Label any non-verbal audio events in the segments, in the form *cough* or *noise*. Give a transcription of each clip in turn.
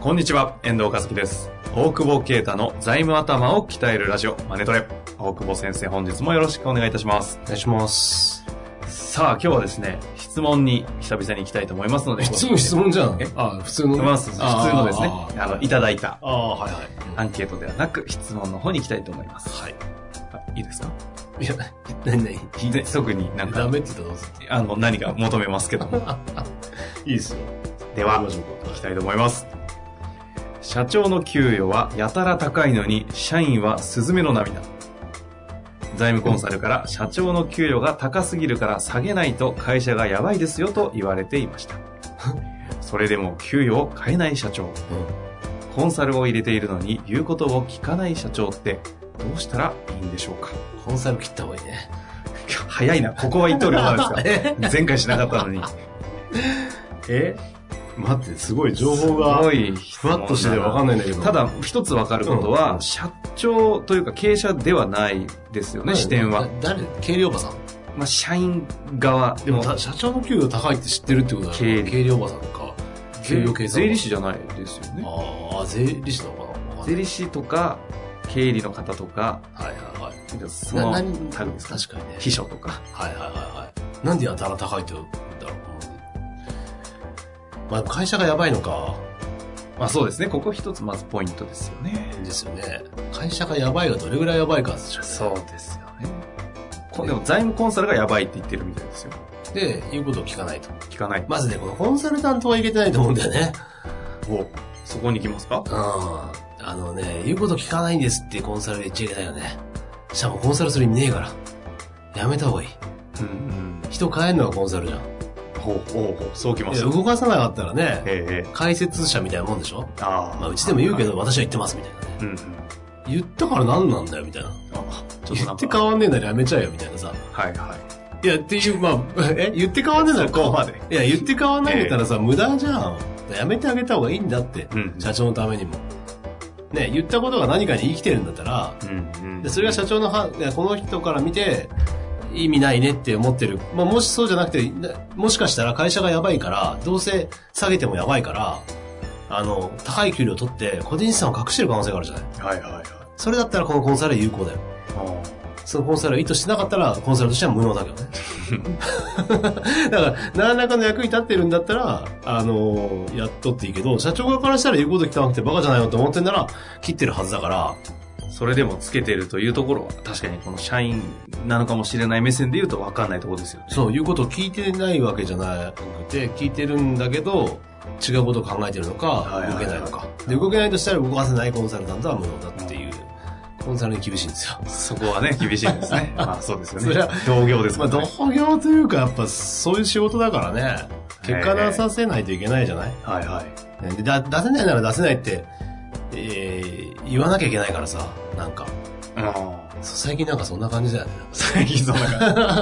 こんにちは、遠藤和樹です。大久保啓太の財務頭を鍛えるラジオ、マネトレ。大久保先生、本日もよろしくお願いいたします。お願いします。さあ、今日はですね、質問に久々に行きたいと思いますので、質問質問じゃんえ？あ、普通の？ね。普通のですねあ、あの、いただいたああ、はいはい。アンケートではなく、質問の方に行きたいと思います。はい。あいいですか？いや、なになにで特になんか、ダメって言ったらどうする？あの、何か求めますけども。*laughs* いいですよ。では行きたいと思います。社長の給与はやたら高いのに、社員はスズメの涙。財務コンサルから社長の給与が高すぎるから下げないと会社がやばいですよと言われていました。*laughs* それでも給与を変えない社長。コンサルを入れているのに言うことを聞かない社長ってどうしたらいいんでしょうかコンサル切った方がいいね。*laughs* 早いな。ここは言っとるようなんですか *laughs* 前回しなかったのに。え？待って、すごい情報がすご、いふわっとしててわかんないんだけど。ただ、一つわかることは、うん社長というか経営者ではないですよね、視点は。。誰？経理おばさん？まあ、社員側でも、社長の給与高いって知ってるってことだ経理経理おばさんか。給与計算。税理士じゃないですよね。ああ、税理士なのかな？税理士とか、経理の方とか、はいはいはい。そのな何？タグですか確かにね。秘書とか。はいはいはいはい。なんでやたら高いって言うんだろう？まあ会社がやばいのか。まあそうですね、ここ一つまずポイントですよね。ですよね。会社がやばいがどれぐらいやばいかですよね。そうですよね。こでも財務コンサルがやばいって言ってるみたいですよ。で、言うことを聞かないと。聞かない。まずね、このコンサルタントはいけてないと思うんだよね。おそこに行きますか？うん。あのね、言うこと聞かないんですってコンサル言っちゃいけないよね。しかもコンサルする意味ねえから。やめた方がいい。うんうん。人変えるのがコンサルじゃん。ほうほうほう、そうきます。動かさなかったらね、解説者みたいなもんでしょ？あまあ、うちでも言うけど、私は言ってますみたいなね。言ったから何なんだよみたいな。あ、ちょっと言って。変わんねえならやめちゃえよみたいなさ。はいはい。いや、っていう、まあ、*laughs* え、言って変わんねえならそこまでいや、言って変わんないんだったらさ、無駄じゃん。やめてあげた方がいいんだって。うん社長のためにも。ね、言ったことが何かに生きてるんだったら、うんうん。でそれが社長のはこの人から見て、意味ないねって思ってる。まあ、もしそうじゃなくて、なもしかしたら会社がやばいから、どうせ下げてもやばいから、あの、高い給料取って、個人資産を隠してる可能性があるじゃない。はいはいはい。それだったらこのコンサルは有効だよ。そのコンサルが意図してなかったら、コンサルとしては無能だけどね。*laughs* だから、何らかの役に立ってるんだったら、あのやっとっていいけど、社長側からしたら言うこと聞かなくてバカじゃないのって思ってんなら、切ってるはずだから、それでもつけてるというところは、確かにこの社員なのかもしれない目線で言うと分かんないところですよね。そう、言うことを聞いてないわけじゃなくて、聞いてるんだけど、違うことを考えてるのか、動けないのか。で、動けないとしたら動かせないコンサルタントは無能だっていう、コンサルに厳しいんですよ。そこはね、厳しいですね。*laughs* まあそうですよねそれは。同業ですまあ、からね。同業というか、やっぱそういう仕事だからね、結果出させないといけないじゃない、はいはい。ねでだ出せないなら出せないって、えー、言わなきゃいけないからさ、なんか。あ最近なんかそんな感じだよね。最近そんな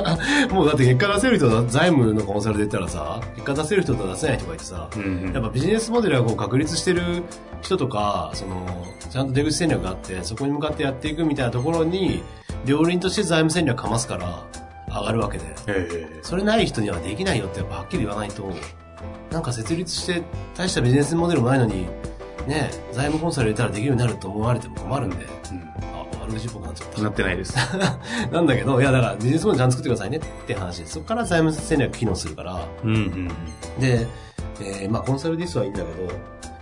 感 *laughs* もうだって結果出せる人だ、財務のコンサルで言ったらさ、結果出せる人と出せない人がいてさ、じ。うんうんやっぱビジネスモデルがこう確立してる人とか、その、ちゃんと出口戦略があって、そこに向かってやっていくみたいなところに、両輪として財務戦略かますから、上がるわけで。ええそれない人にはできないよってやっぱはっきり言わないと、なんか設立して大したビジネスモデルもないのに、ね、財務コンサル入れたらできるようになると思われても困るんで、あ、悪口っぽくなっちゃった。なってないです。*laughs* なんだけど、いやだからビジネスモデルちゃんと作ってくださいねって話で、そこから財務戦略機能するから、うんうんで、えーまあコンサルディスはいいんだけど、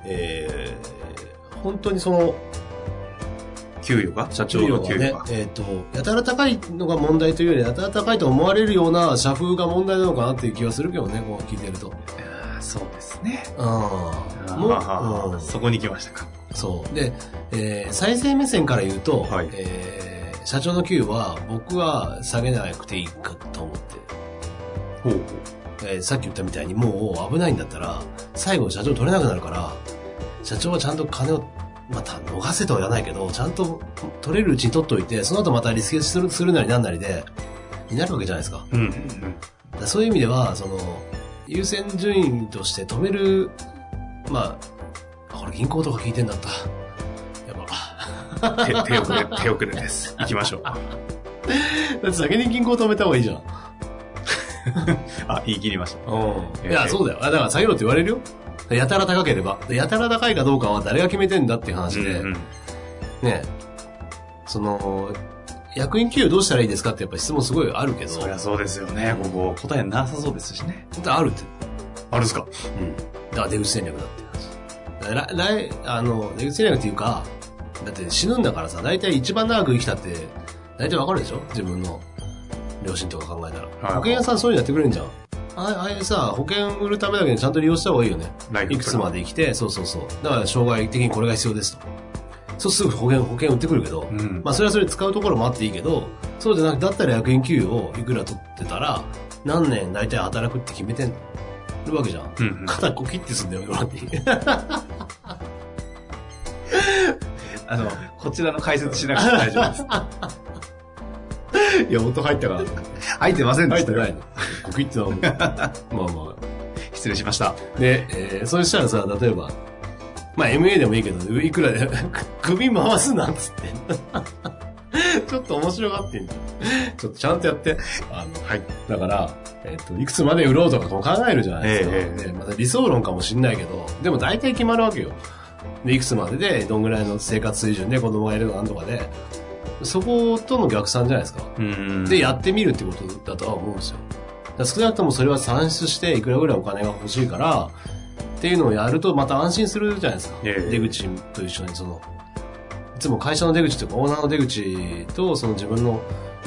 えー本当にその、給与が？社長給与がねの給与が？、えっ、と、やたら高いのが問題というより、やたら高いと思われるような社風が問題なのかなっていう気がするけどね、こう聞いてると。そうですね。うん。あもう、ーうんそこに来ましたか。そう。で、えー再生目線から言うと、はいえー社長の給与は僕は下げなくていいかと思って。ほうほう。えーさっき言ったみたいにもう危ないんだったら、最後社長取れなくなるから、社長はちゃんと金を、また逃せとは言わないけど、ちゃんと取れるうちに取っといて、その後またリスケするするなりなんなりで、になるわけじゃないですか。うんうんそういう意味では、その、優先順位として止める、まあ、あこれ銀行とか聞いてんだった。やば。うん。手手遅れ、手遅れです。行きましょう。*laughs* だって先に銀行止めた方がいいじゃん。*laughs* あ、言い切りました。いや、そうだよ。あだから下げろって言われるよ。やたら高ければ。でやたら高いかどうかは誰が決めてんだっていう話で、うんうんね、その、役員給与どうしたらいいですかってやっぱり質問すごいあるけど、そりゃそうですよね。ここ、答えなさそうですしね。本当にあるって。あるんですか？うん。だから出口戦略だって話。来、あの、出口戦略っていうか、だって死ぬんだからさ、大体一番長く生きたって、大体わかるでしょ？自分の両親とか考えたら。はい保険屋さんそういうのやってくれるんじゃん。あああいうさ、保険売るためだけにちゃんと利用した方がいいよね。いくつまで生きて、そうそうそう。だから障害的にこれが必要ですと。そうすぐ保険、保険売ってくるけど、うんまあそれはそれで使うところもあっていいけど、そうじゃなくて、だったら役員給与をいくら取ってたら、何年大体働くって決めてるわけじゃん。うんうん肩こきってすんだよ、もらっていい。*laughs* あの、こちらの解説しなくて大丈夫です。*laughs* いや、音入ったから。入ってませんでしたよ入ってないの。こきってなの。*laughs* まあま失礼しました。あ。で、えー、そしたらさ、例えば、まあ MA でもいいけど、いくらで、首回すなっつって。*laughs* ちょっと面白がってんじゃん。ちょっとちゃんとやって。あの、はい。だから、えっ、と、いくつまで売ろうとかこう考えるじゃないですか。ええええでまた理想論かもしんないけど、でも大体決まるわけよ。で、いくつまでで、どんぐらいの生活水準で子供がいるなんとかで、そことの逆算じゃないですか。うんで、やってみるってことだとは思うんですよ。少なくともそれは算出して、いくらぐらいお金が欲しいから、っていうのをやるとまた安心するじゃないですか。ええ出口と一緒にその、いつも会社の出口というかオーナーの出口とその自分の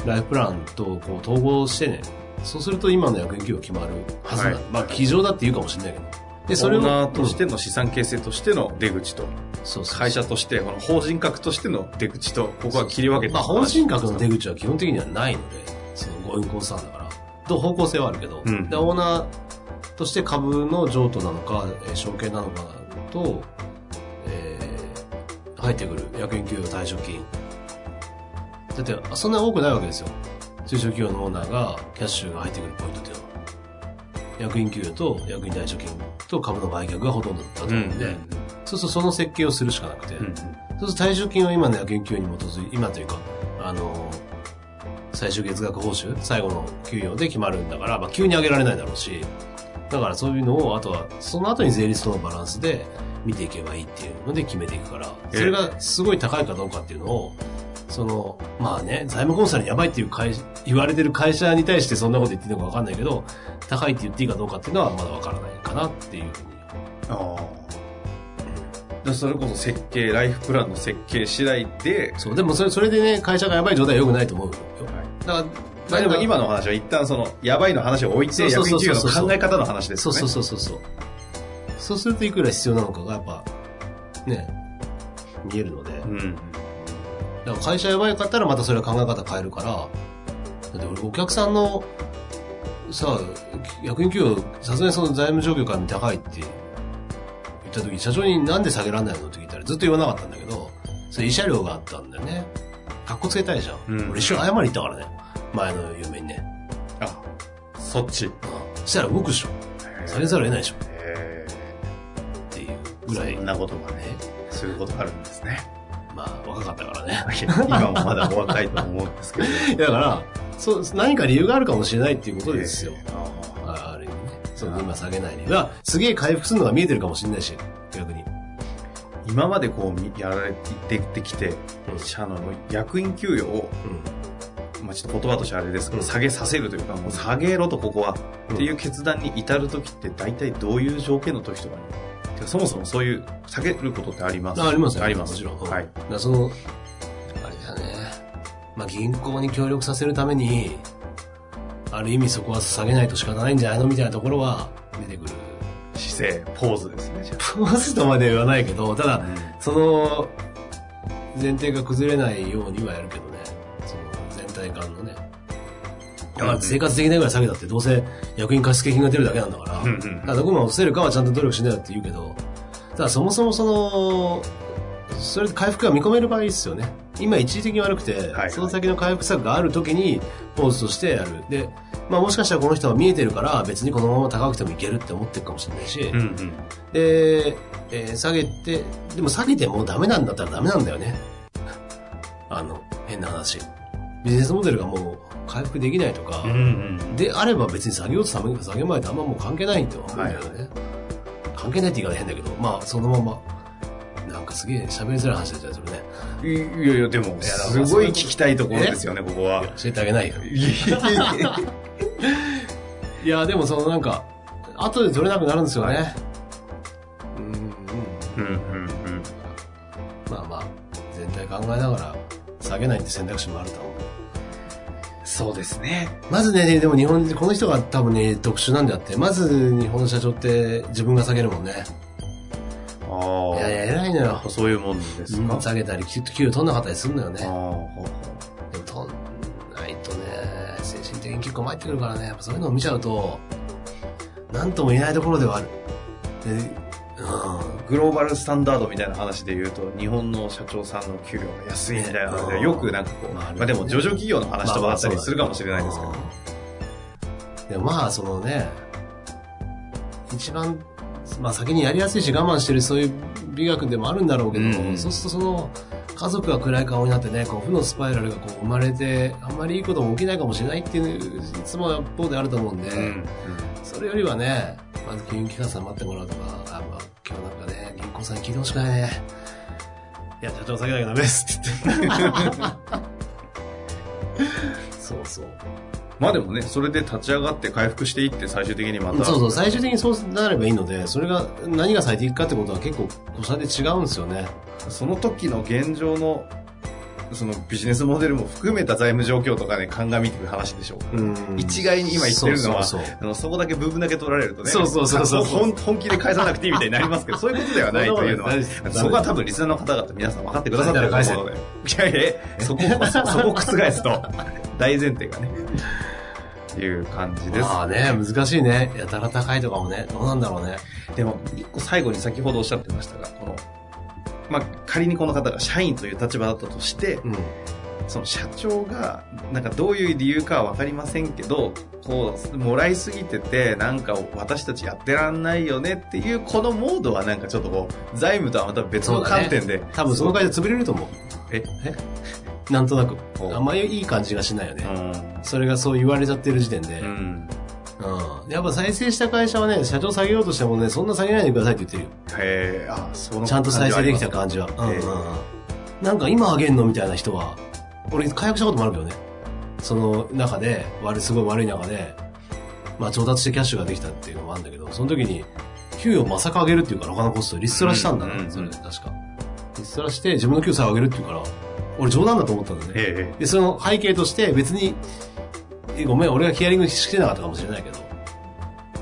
ライフプランとこう統合してね、そうすると今の役員給与決まるはずだ。はいまあ、机上だって言うかもしれないけど。で、それをオーナーとしての資産形成としての出口と、そうそう会社として、この法人格としての出口と、ここは切り分けてまあ、法人格の出口は基本的にはないので、そのご運行さんだから。と方向性はあるけど、うんで、オーナーとして株の譲渡なのか、えー証券なのかと、えー入ってくる役員給与退職金。だって、そんな多くないわけですよ。中小企業のオーナーがキャッシュが入ってくるポイントっていうのは。役員給与と役員退職金と株の売却がほとんどだと思うんで、そうするとその設計をするしかなくて、うんうんそうすると退職金は今の役員給与に基づい今というか、あの、最終月額報酬、最後の給与で決まるんだから、まあ急に上げられないだろうし、だからそういうのを、あとは、その後に税率とのバランスで見ていけばいいっていうので決めていくから、それがすごい高いかどうかっていうのを、その、まあね、財務コンサルにやばいっていう会社言われてる会社に対してそんなこと言っていいのかわかんないけど、高いって言っていいかどうかっていうのはまだわからないかなっていうふうに。ああ。でそれこそ設計、ライフプランの設計次第で、そう、でもそれ、それでね、会社がやばい状態は良くないと思うよ。だから、まあでも今の話は一旦その、やばいの話を置いて、役員給与の考え方の話ですそうよね。そうそうそうそう。そうするといくら必要なのかがやっぱ、ね、見えるので。うん。だから会社やばいかったらまたそれは考え方変えるから、だって俺お客さんの、さ、役員給与、さすがにその財務状況から高いって言った時、社長になんで下げられないのって聞いたらずっと言わなかったんだけど、それ慰謝料があったんだよね。かっこつけたいじゃん。うん俺一緒に謝りに行ったからね。前の嫁にね。あ、そっち。したら動くでしょ。下げざるを得ないでしょ。へっていうぐらい。そんなことがね、そういうことがあるんですね。まあ、若かったからね。*laughs* 今もまだお若いと思うんですけど。*laughs* だから、そう、何か理由があるかもしれないっていうことですよ。ある意味ね。そう、今下げない理由は、すげえ回復するのが見えてるかもしれないし、逆に。今までこうみやられててきてうん、社の役員給与を、まあちょっと言葉としてあれですけど、うん下げさせるというか、もう下げろとここは、うんっていう決断に至る時って大体どういう条件の時とかにそもそもそういう下げることってあります？あありますよあります。もちろん。はい。だその、あれだね。まあ、銀行に協力させるために、ある意味そこは下げないと仕方ないんじゃないのみたいなところは出てくる。姿勢、ポーズですね、ポーズとまでは言わないけど、ただあ。、その、前提が崩れないようにはやるけどね。そ体感のね。だから生活できないぐらい下げたって、どうせ役員貸付金が出るだけなんだから、うんうんだからどこまで落とせるかはちゃんと努力しなよって言うけど、ただそもそもその、それで回復が見込める場合ですよね。今一時的に悪くて、はいその先の回復策がある時にポーズとしてやる。で、まあもしかしたらこの人は見えてるから別にこのまま高くてもいけるって思ってるかもしれないし、うんうん。で、えー下げて、でも下げてもダメなんだったらダメなんだよね。あの、変な話。ビジネスモデルがもう回復できないとか。であれば別に下げようと下げ下げまいとあんまもう関係ないって思うんだよね。関係ないって言い方変だけど、まあそのまま、なんかすげえ喋りづらい話だったりするね。いやいや、でも、すごい聞きたいところですよね、ここは。教えてあげないよ。いやでもそのなんか、後で取れなくなるんですよね。うんうん。うんうんうん。まあまあ、全体考えながら、下げないって選択肢もあると思う。そうですね。まずね、でも日本人、この人が多分ね、特殊なんであって、まず日本の社長って自分が下げるもんね。ああ。いやいや、偉いのよ。そういうもんですか、下げたり、給給取んなかったりするのよああね。ほうほでも取んないとね、精神的に結構参ってくるからね、やっぱそういうのを見ちゃうと、なんとも言えないところではある。で、グローバルスタンダードみたいな話で言うと、日本の社長さんの給料が安いみたいな話で、よくなんかこう、まあまあでも、上場企業の話とかだったりす。るかもしれないです。けど。でもまあ、そのね、一番、まあ先にやりやす。いし我慢してるそういう美学でもあるんだろうけど、うんそうす。るとその、家族が暗い顔になってね、こう負のスパイラルがこう生まれて、あんまりいいことも起きないかもしれないっていう、いつも一方であると思うんで、うん。それよりはね、まず金融機関さん待ってもらうとか、なんかね、銀行さんに聞いてほしくないね。いや、社長下げなきゃダメですって言って。*laughs* そうそう。まあでもね、それで立ち上がって回復していって最終的にまた。そうそう、最終的にそうなればいいので、それが何が最適かってことは結構、個差で違うんですよね。その時の現状の、そのビジネスモデルも含めた財務状況とかね、鑑みていく話でしょう。うん一概に今言ってるのはそあのそこだけ部分だけ取られるとね、そうそうそうそう本本気で返さなくていいみたいになりますけど、そういうことではないというのは、そこは多分リスナーの方々皆さん分かってくださってると思うので、いやいや、そこ、そそこを覆すと、大前提がね、いう感じです。まあね、難しいね。やたら高いとかもね、どうなんだろうね。でも、一個最後に先ほどおっしゃってましたが、この、まあ、仮にこの方が社員という立場だったとして、うん。その社長が、なんかどういう理由かはわかりませんけど、こう、もらいすぎてて、なんか私たちやってらんないよねっていう、このモードはなんかちょっとこう、財務とはまた別の観点で。多分その会社潰れると思う。え？なんとなく。おあんまりいい感じがしないよね。うん。それがそう言われちゃってる時点で。うん。うん。やっぱ再生した会社はね、社長下げようとしてもね、そんな下げないでくださいって言ってるよ。へえ、あ、そのちゃんと再生できた感感じは。うんええうんうんなんか今あげんのみたいな人は、俺解約したこともあるけどね。その中で、悪い、すごい悪い中で、まあ調達してキャッシュができたっていうのもあるんだけど、その時に、給与まさか上げるっていうから他のコストリストラしたんだな、うんうんうんそれ確か。リストラして自分の給与さえ上げるっていうから、俺冗談だと思ったんだね。えで、その背景として別に、えごめん、俺がヒアリングしてなかったかもしれないけど、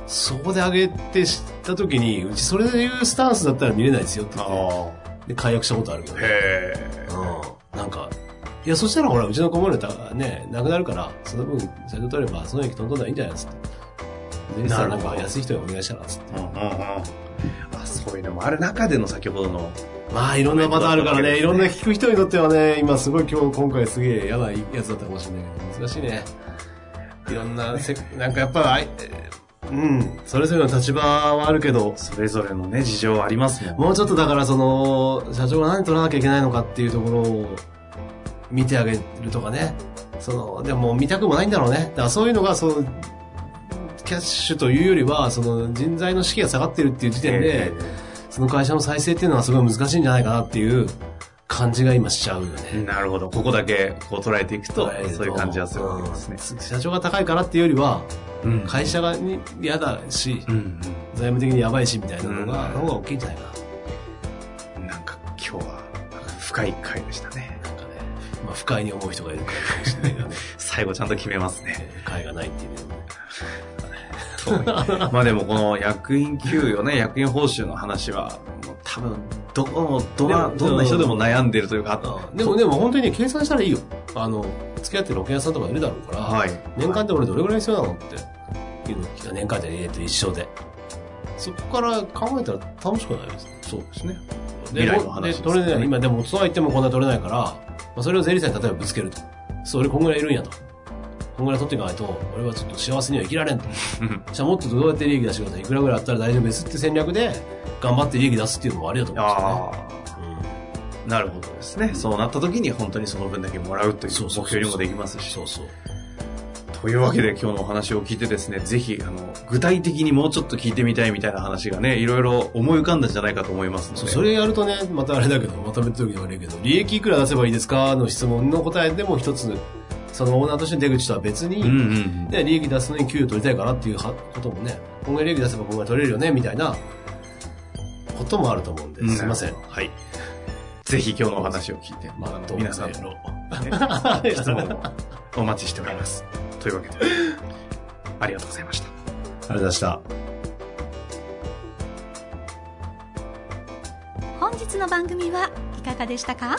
そこで上げて知った時に、うちそれでいうスタンスだったら見れないですよってえ。言って、あで、解約したことあるけどあ。ね。へえ。うん。なんか、いや、そしたらほら、うちの子もネタがね、なくなるから、その分、社長取れば、その益トントンないいんじゃないですか。で、さんなんか安い人にお願いしたら、つって。うんうんうん。あ、そういうのもある中での先ほどの、まあ、いろんなパターンあるからね、いろんな聞く人にとってはね、今すごい今日、今回すげえ嫌なやつだったかもしれないけど、難しいね。いろんなせ、なんかやっぱ、あいえーうん、それぞれの立場はあるけど、それぞれのね、事情はありますもんもうちょっとだからその、社長が何取らなきゃいけないのかっていうところを見てあげるとかね。その、でも見たくもないんだろうね。だからそういうのが、その、キャッシュというよりは、その人材の士気が下がってるっていう時点で、その会社の再生っていうのはすごい難しいんじゃないかなっていう感じが今しちゃうよね。なるほど。ここだけこう捉えていくと、えーそういう感じはするわけですね。うん社長が高いからっていうよりは、うん会社がに嫌だし、うんうん財務的にやばいしみたいなのが、うんの方が大きいんじゃないかな。なんか今日は深い回でしたね。なんかね、まあ不快に思う人がいるかもしれないけどね。*laughs* 最後ちゃんと決めますね。えー会がないっていうね。*laughs* まあでもこの役員給与ね、役員報酬の話は、もう多分、どこの、どどんな人でも悩んでるというか、でも、でも本当にね、計算したらいいよ。あの、付き合ってる保険屋さんとかいるだろうから、はい。年間って俺どれぐらい必要なのっていうのを聞いた年間ってえっと一生で。そこから考えたら楽しくないですね。そうですね。で未来の話ですねで取れない、今でもそうは言ってもこんな取れないから、まあ、それを税理士さんに例えばぶつけると。それこんぐらいいるんやと。こんぐらい取っていかないと、俺はちょっと幸せには生きられんと。う *laughs* んじゃあもっとどうやって利益出してください？いくらぐらいあったら大丈夫ですって戦略で、頑張って利益出すっていうのもありだと思うんですよね。なるほどですね。そうなった時に本当にその分だけもらうという目そうそうそう標にもできますし。そうそう。というわけで今日のお話を聞いてですね、ぜひ、あの、具体的にもうちょっと聞いてみたいみたいな話がね、いろいろ思い浮かんだんじゃないかと思いますので。そうそれやるとね、またあれだけど、まとめておき悪いけど、利益いくら出せばいいですか？の質問の答えでも一つ、そのオーナーとしての出口とは別に、うんうんうん。で、利益出すのに給与取りたいからっていうはこともね、今後利益出せば今後取れるよね、みたいなこともあると思うんで、うんすいません。はい。ぜひ今日のお話を聞いて、まあ、皆さんの、の。ね、*laughs* 質問をお待ちしております。というわけで、ありがとうございました。ありがとうございました。本日の番組はいかがでしたか？